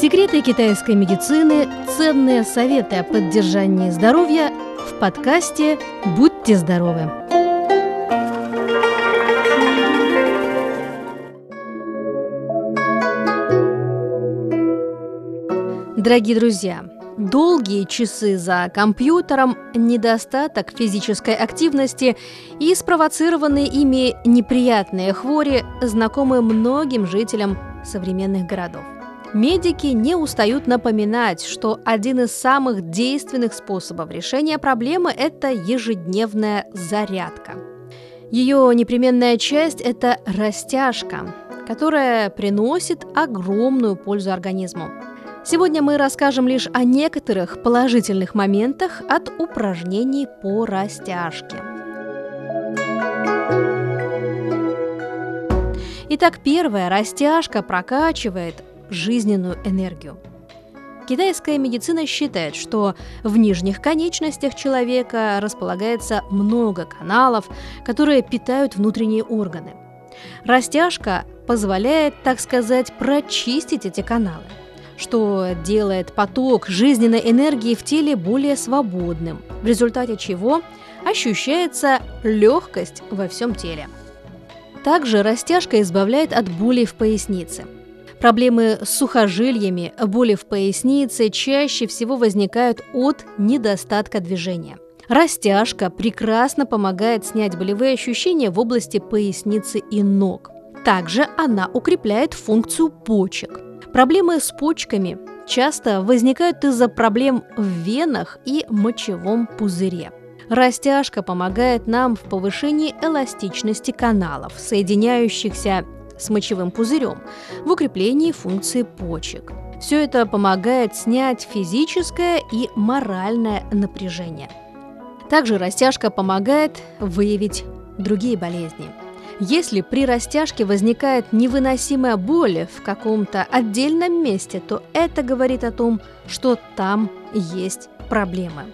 Секреты китайской медицины, ценные советы о поддержании здоровья в подкасте «Будьте здоровы». Дорогие друзья, долгие часы за компьютером, недостаток физической активности и спровоцированные ими неприятные хвори знакомы многим жителям современных городов. Медики не устают напоминать, что один из самых действенных способов решения проблемы – это ежедневная зарядка. Ее непременная часть – это растяжка, которая приносит огромную пользу организму. Сегодня мы расскажем лишь о некоторых положительных моментах от упражнений по растяжке. Итак, первая растяжка прокачивает жизненную энергию. Китайская медицина считает, что в нижних конечностях человека располагается много каналов, которые питают внутренние органы. Растяжка позволяет, так сказать, прочистить эти каналы, что делает поток жизненной энергии в теле более свободным, в результате чего ощущается легкость во всем теле. Также растяжка избавляет от болей в пояснице – Проблемы с сухожильями, боли в пояснице чаще всего возникают от недостатка движения. Растяжка прекрасно помогает снять болевые ощущения в области поясницы и ног. Также она укрепляет функцию почек. Проблемы с почками часто возникают из-за проблем в венах и мочевом пузыре. Растяжка помогает нам в повышении эластичности каналов, соединяющихся с мочевым пузырем, в укреплении функции почек. Все это помогает снять физическое и моральное напряжение. Также растяжка помогает выявить другие болезни. Если при растяжке возникает невыносимая боль в каком-то отдельном месте, то это говорит о том, что там есть проблемы.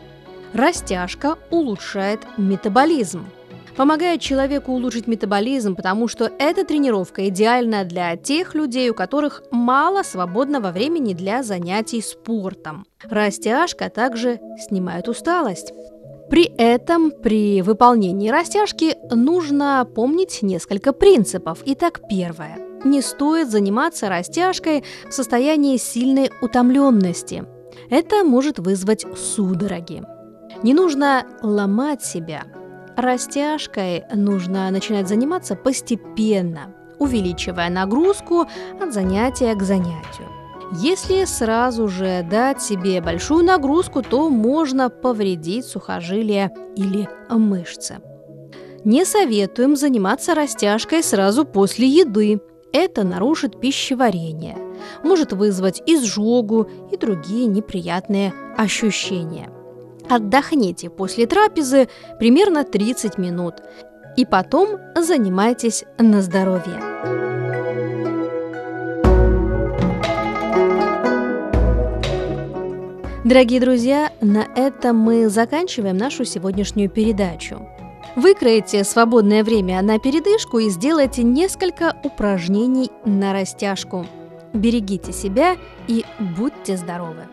Растяжка улучшает метаболизм, помогает человеку улучшить метаболизм, потому что эта тренировка идеальна для тех людей, у которых мало свободного времени для занятий спортом. Растяжка также снимает усталость. При этом при выполнении растяжки нужно помнить несколько принципов. Итак, первое. Не стоит заниматься растяжкой в состоянии сильной утомленности. Это может вызвать судороги. Не нужно ломать себя, Растяжкой нужно начинать заниматься постепенно, увеличивая нагрузку от занятия к занятию. Если сразу же дать себе большую нагрузку, то можно повредить сухожилия или мышцы. Не советуем заниматься растяжкой сразу после еды. Это нарушит пищеварение, может вызвать изжогу и другие неприятные ощущения. Отдохните после трапезы примерно 30 минут и потом занимайтесь на здоровье. Дорогие друзья, на этом мы заканчиваем нашу сегодняшнюю передачу. Выкроите свободное время на передышку и сделайте несколько упражнений на растяжку. Берегите себя и будьте здоровы!